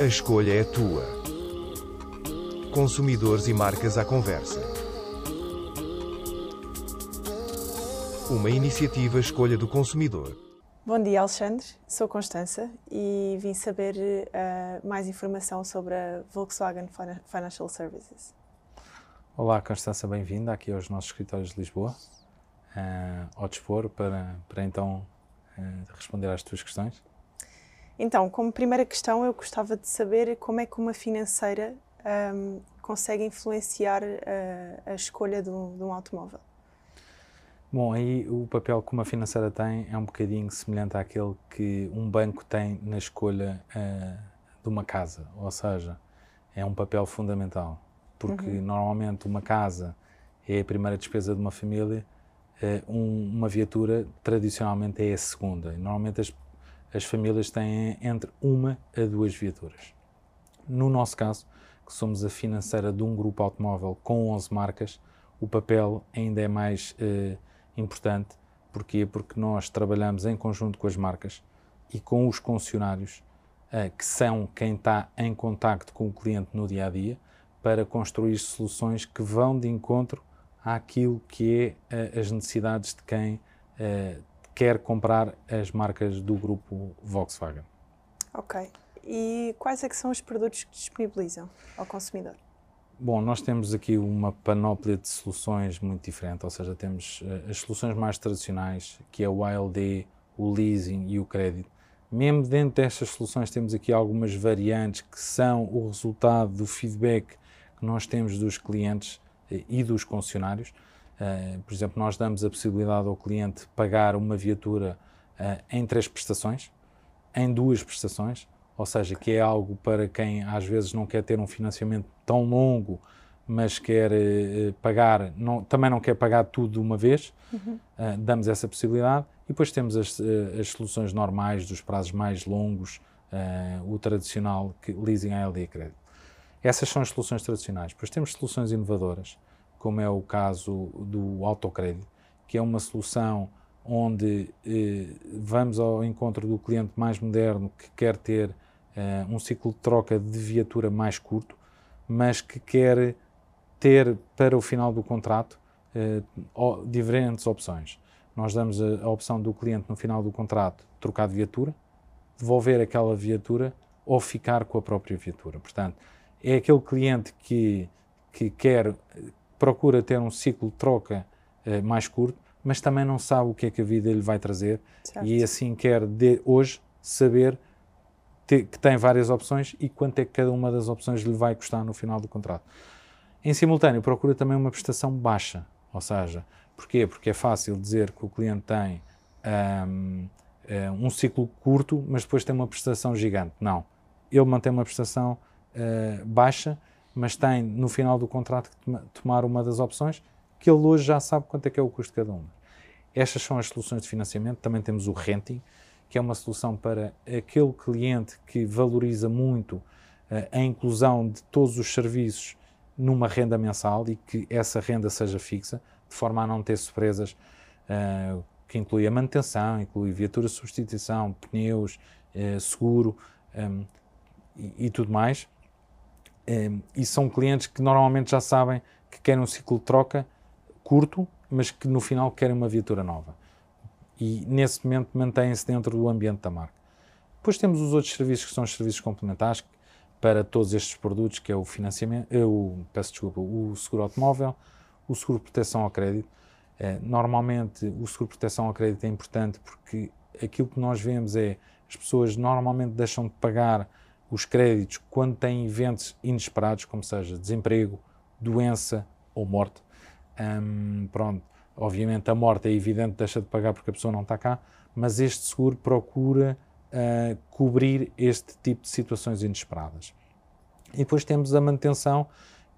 A escolha é tua. Consumidores e marcas à conversa. Uma iniciativa Escolha do Consumidor. Bom dia, Alexandre. Sou Constança e vim saber uh, mais informação sobre a Volkswagen Financial Services. Olá, Constança, bem-vinda aqui aos nossos escritórios de Lisboa, uh, ao dispor para, para então uh, responder às tuas questões. Então, como primeira questão, eu gostava de saber como é que uma financeira um, consegue influenciar a, a escolha de um, de um, automóvel. Bom, aí o papel que uma financeira tem é um bocadinho semelhante àquele que um banco tem na escolha uh, de uma casa, ou seja, é um papel fundamental, porque uhum. normalmente uma casa é a primeira despesa de uma família, uh, um, uma viatura tradicionalmente é a segunda. Normalmente as as famílias têm entre uma a duas viaturas. No nosso caso, que somos a financeira de um grupo automóvel com 11 marcas, o papel ainda é mais eh, importante. Porquê? Porque nós trabalhamos em conjunto com as marcas e com os concessionários, eh, que são quem está em contacto com o cliente no dia a dia, para construir soluções que vão de encontro àquilo que é eh, as necessidades de quem quer comprar as marcas do grupo Volkswagen. Ok. E quais é que são os produtos que disponibilizam ao consumidor? Bom, nós temos aqui uma panóplia de soluções muito diferente, ou seja, temos uh, as soluções mais tradicionais, que é o ALD, o leasing e o crédito. Mesmo dentro destas soluções temos aqui algumas variantes que são o resultado do feedback que nós temos dos clientes uh, e dos concessionários. Uh, por exemplo, nós damos a possibilidade ao cliente pagar uma viatura uh, em três prestações, em duas prestações, ou seja, que é algo para quem às vezes não quer ter um financiamento tão longo, mas quer uh, pagar, não, também não quer pagar tudo de uma vez, uhum. damos essa possibilidade. E depois temos as, as soluções normais, dos prazos mais longos, o tradicional que, leasing ALD e crédito. Essas são as soluções tradicionais. Depois temos soluções inovadoras, como é o caso do autocrédito, que é uma solução onde eh, vamos ao encontro do cliente mais moderno que quer ter eh, um ciclo de troca de viatura mais curto, mas que quer ter para o final do contrato eh, diferentes opções. Nós damos a, a opção do cliente no final do contrato trocar de viatura, devolver aquela viatura ou ficar com a própria viatura. Portanto, é aquele cliente que, que quer procura ter um ciclo de troca uh, mais curto, mas também não sabe o que é que a vida lhe vai trazer certo. e assim quer de hoje saber que tem várias opções e quanto é que cada uma das opções lhe vai custar no final do contrato. Em simultâneo, procura também uma prestação baixa, ou seja, porquê? Porque é fácil dizer que o cliente tem um, eh, um ciclo curto, mas depois tem uma prestação gigante. Não. Ele mantém uma prestação uh, baixa mas tem no final do contrato que tomar uma das opções que ele hoje já sabe quanto é que é o custo de cada uma. Estas são as soluções de financiamento. Também temos o renting, que é uma solução para aquele cliente que valoriza muito uh, a inclusão de todos os serviços numa renda mensal e que essa renda seja fixa, de forma a não ter surpresas, uh, que inclui a manutenção, inclui viatura de substituição, pneus, uh, seguro um, e, e tudo mais. Ehm, e são clientes que normalmente já sabem que querem um ciclo de troca curto, mas que no final querem uma viatura nova. E nesse momento mantêm-se dentro do ambiente da marca. Depois temos os outros serviços que são os serviços complementares para todos estes produtos, que é o financiamento, eh, o, peço desculpa, o seguro automóvel, o seguro proteção ao crédito. Eh, normalmente o seguro proteção ao crédito é importante porque aquilo que nós vemos é as pessoas normalmente deixam de pagar os créditos quando têm eventos inesperados, como seja desemprego, doença ou morte. Um, pronto, obviamente a morte é evidente, deixa de pagar porque a pessoa não está cá, mas este seguro procura uh, cobrir este tipo de situações inesperadas. E depois temos a manutenção,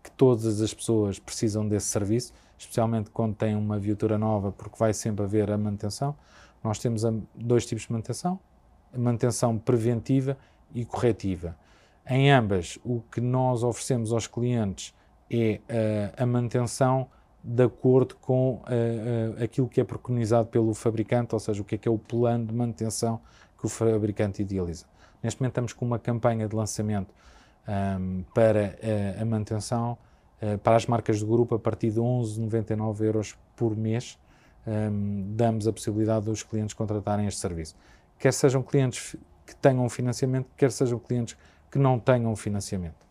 que todas as pessoas precisam desse serviço, especialmente quando têm uma viatura nova, porque vai sempre haver a manutenção. Nós temos dois tipos de manutenção: a manutenção preventiva e corretiva. Em ambas, o que nós oferecemos aos clientes é uh, a manutenção de acordo com uh, uh, aquilo que é preconizado pelo fabricante, ou seja, o que é que é o plano de manutenção que o fabricante idealiza. Neste momento estamos com uma campanha de lançamento um, para a, manutenção para as marcas do grupo a partir de 11,99 euros por mês. Um, damos a possibilidade dos clientes contratarem este serviço. Quer sejam clientes que tenham financiamento, quer sejam clientes que não tenham financiamento.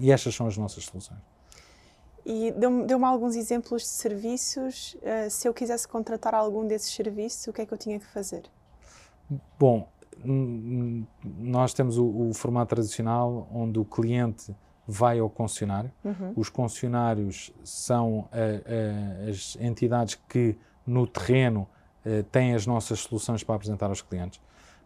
E estas são as nossas soluções. E deu-me deu alguns exemplos de serviços. Uh, se eu quisesse contratar algum desses serviços, o que é que eu tinha que fazer? Bom, nós temos o, o formato tradicional onde o cliente vai ao concessionário. Uhum. Os concessionários são a, a, as entidades que no terreno uh, têm as nossas soluções para apresentar aos clientes.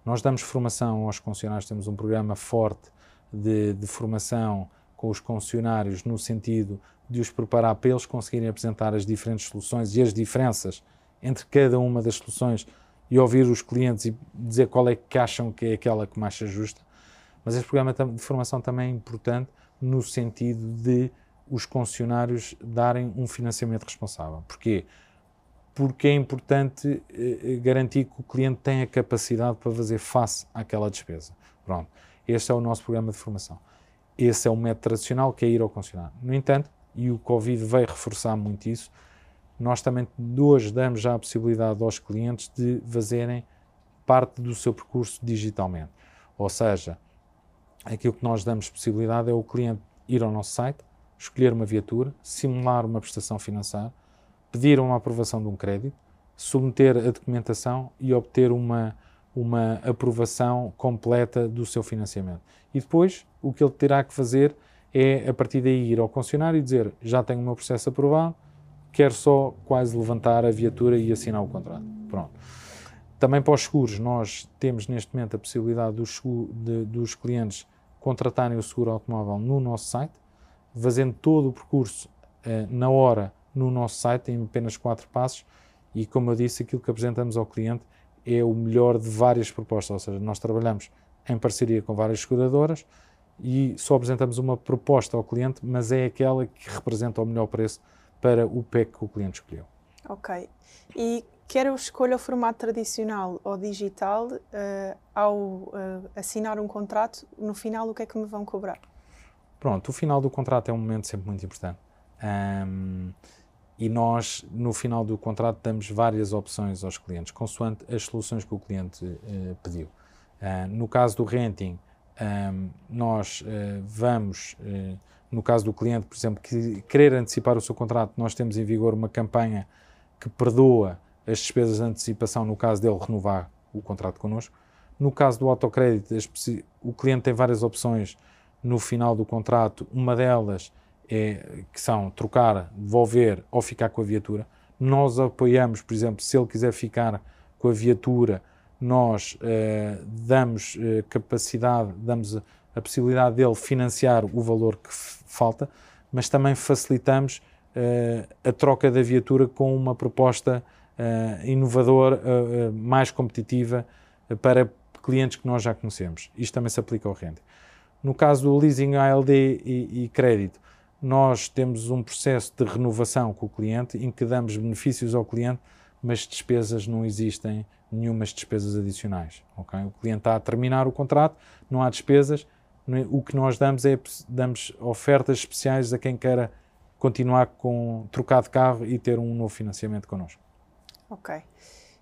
Nós damos formação aos concessionários, temos um programa forte de, de formação com os concessionários no sentido de os preparar para eles conseguirem apresentar as diferentes soluções e as diferenças entre cada uma das soluções e ouvir os clientes e dizer qual é que acham que é aquela que mais se ajusta. Mas este programa de formação também é importante no sentido de os concessionários darem um financiamento responsável. Porquê? Porque é importante eh, garantir que o cliente tem a capacidade para fazer face àquela despesa. Pronto. Este é o nosso programa de formação. Esse é o método tradicional que é ir ao concessionário. No entanto, e o Covid veio reforçar muito isso, nós também hoje damos já a possibilidade aos clientes de fazerem parte do seu percurso digitalmente. Ou seja, aquilo que nós damos possibilidade é o cliente ir ao nosso site, escolher uma viatura, simular uma prestação financeira, pedir uma aprovação de um crédito, submeter a documentação e obter uma, uma aprovação completa do seu financiamento. E depois, o que ele terá que fazer é, a partir daí, ir ao concessionário e dizer já tenho o meu processo aprovado, quero só quase levantar a viatura e assinar o contrato. Pronto. Também para os seguros, nós temos neste momento a possibilidade dos, de, dos clientes contratarem o seguro automóvel no nosso site, fazendo todo o percurso eh, na hora no nosso site, em apenas quatro passos, e como eu disse, aquilo que apresentamos ao cliente é o melhor de várias propostas, ou seja, nós trabalhamos em parceria com várias seguradoras e só apresentamos uma proposta ao cliente, mas é aquela que representa o melhor preço para o PEC que o cliente escolheu. Ok. E quer eu escolha o formato tradicional ou digital, uh, ao uh, assinar um contrato, no final o que é que me vão cobrar? Pronto, o final do contrato é um momento sempre muito importante. Um, e nós, no final do contrato, damos várias opções aos clientes, consoante as soluções que o cliente uh, pediu. Uh, no caso do renting, um, nós uh, vamos, no caso do cliente, por exemplo, que querer antecipar o seu contrato, nós temos em vigor uma campanha que perdoa as despesas de antecipação no caso dele renovar o contrato connosco. No caso do autocrédito, o cliente tem várias opções no final do contrato, uma delas é, que são trocar, devolver ou ficar com a viatura. Nós apoiamos, por exemplo, se ele quiser ficar com a viatura, nós eh, damos eh, capacidade, damos a possibilidade dele financiar o valor que falta, mas também facilitamos eh, a troca da viatura com uma proposta inovadora, mais competitiva para clientes que nós já conhecemos. Isto também se aplica ao rende. No caso do leasing ALD e, e crédito, nós temos um processo de renovação com o cliente em que damos benefícios ao cliente, mas despesas não existem, nenhumas despesas adicionais. Okay? O cliente está a terminar o contrato, não há despesas, é? o que nós damos é damos ofertas especiais a quem queira continuar com trocar de carro e ter um novo financiamento connosco. Ok.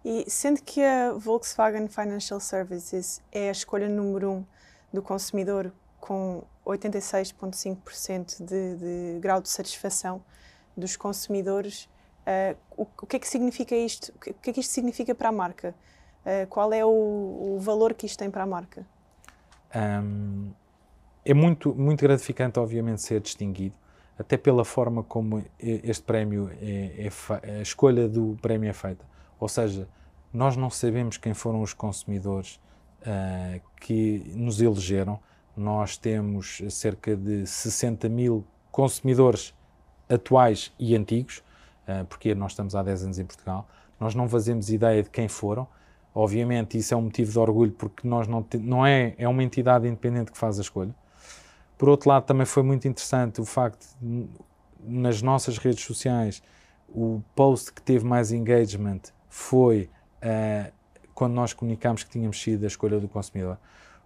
E sendo que a Volkswagen Financial Services é a escolha número um do consumidor com 86,5% de, de grau de satisfação dos consumidores. Uh, o, o, que é que significa isto? O que, é que isto significa para a marca? Uh, qual é o, o, valor que isto tem para a marca? Um, é muito, muito gratificante, obviamente, ser distinguido, até pela forma como este prémio é, é a escolha do prémio é feita. Ou seja, nós não sabemos quem foram os consumidores uh, que nos elegeram, nós temos cerca de 60 mil consumidores atuais e antigos, eh, porque nós estamos há 10 anos em Portugal. Nós não fazemos ideia de quem foram. Obviamente, isso é um motivo de orgulho, porque nós não, não é, é uma entidade independente que faz a escolha. Por outro lado, também foi muito interessante o facto de, nas nossas redes sociais, o post que teve mais engagement foi uh, quando nós comunicámos que tínhamos sido a escolha do consumidor.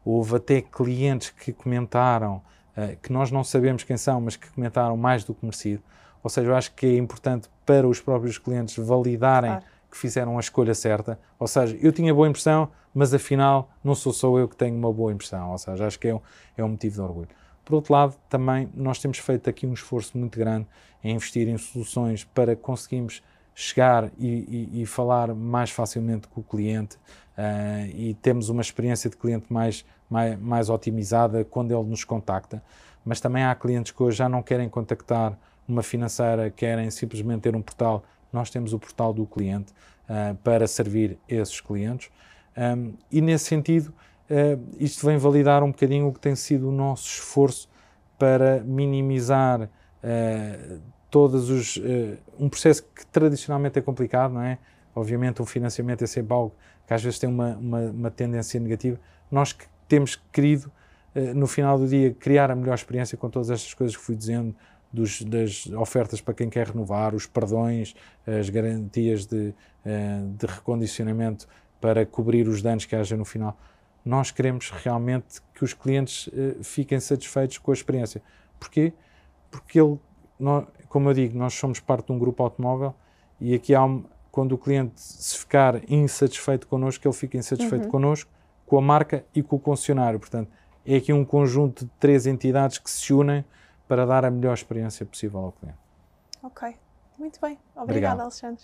Houve até clientes que comentaram, uh, que nós não sabemos quem são, mas que comentaram mais do que merecido. Ou seja, eu acho que é importante para os próprios clientes validarem claro. que fizeram a escolha certa. Ou seja, eu tinha boa impressão, mas afinal não sou só eu que tenho uma boa impressão. Ou seja, acho que é um, é um motivo de orgulho. Por outro lado, também nós temos feito aqui um esforço muito grande em investir em soluções para conseguirmos chegar e, e, e falar mais facilmente com o cliente uh, e temos uma experiência de cliente mais, mais, mais otimizada quando ele nos contacta. Mas também há clientes que hoje já não querem contactar uma financeira, querem simplesmente ter um portal. Nós temos o portal do cliente uh, para servir esses clientes. Um, e nesse sentido, uh, isto vem validar um bocadinho o que tem sido o nosso esforço para minimizar uh, todos os. Uh, um processo que tradicionalmente é complicado, não é? Obviamente, o financiamento é sempre algo que às vezes tem uma, uma, uma tendência negativa. Nós que temos querido, no final do dia, criar a melhor experiência com todas estas coisas que fui dizendo, dos, das ofertas para quem quer renovar, os perdões, as garantias de, de recondicionamento para cobrir os danos que haja no final. Nós queremos realmente que os clientes uh, fiquem satisfeitos com a experiência. Porquê? Porque ele, como eu digo, nós somos parte de um grupo automóvel e aqui há um, quando o cliente se ficar insatisfeito connosco, ele fica insatisfeito uhum. connosco, com a marca e com o concessionário. Portanto, é aqui um conjunto de três entidades que se unem para dar a melhor experiência possível ao cliente. Ok, muito bem. Obrigada, Alexandre.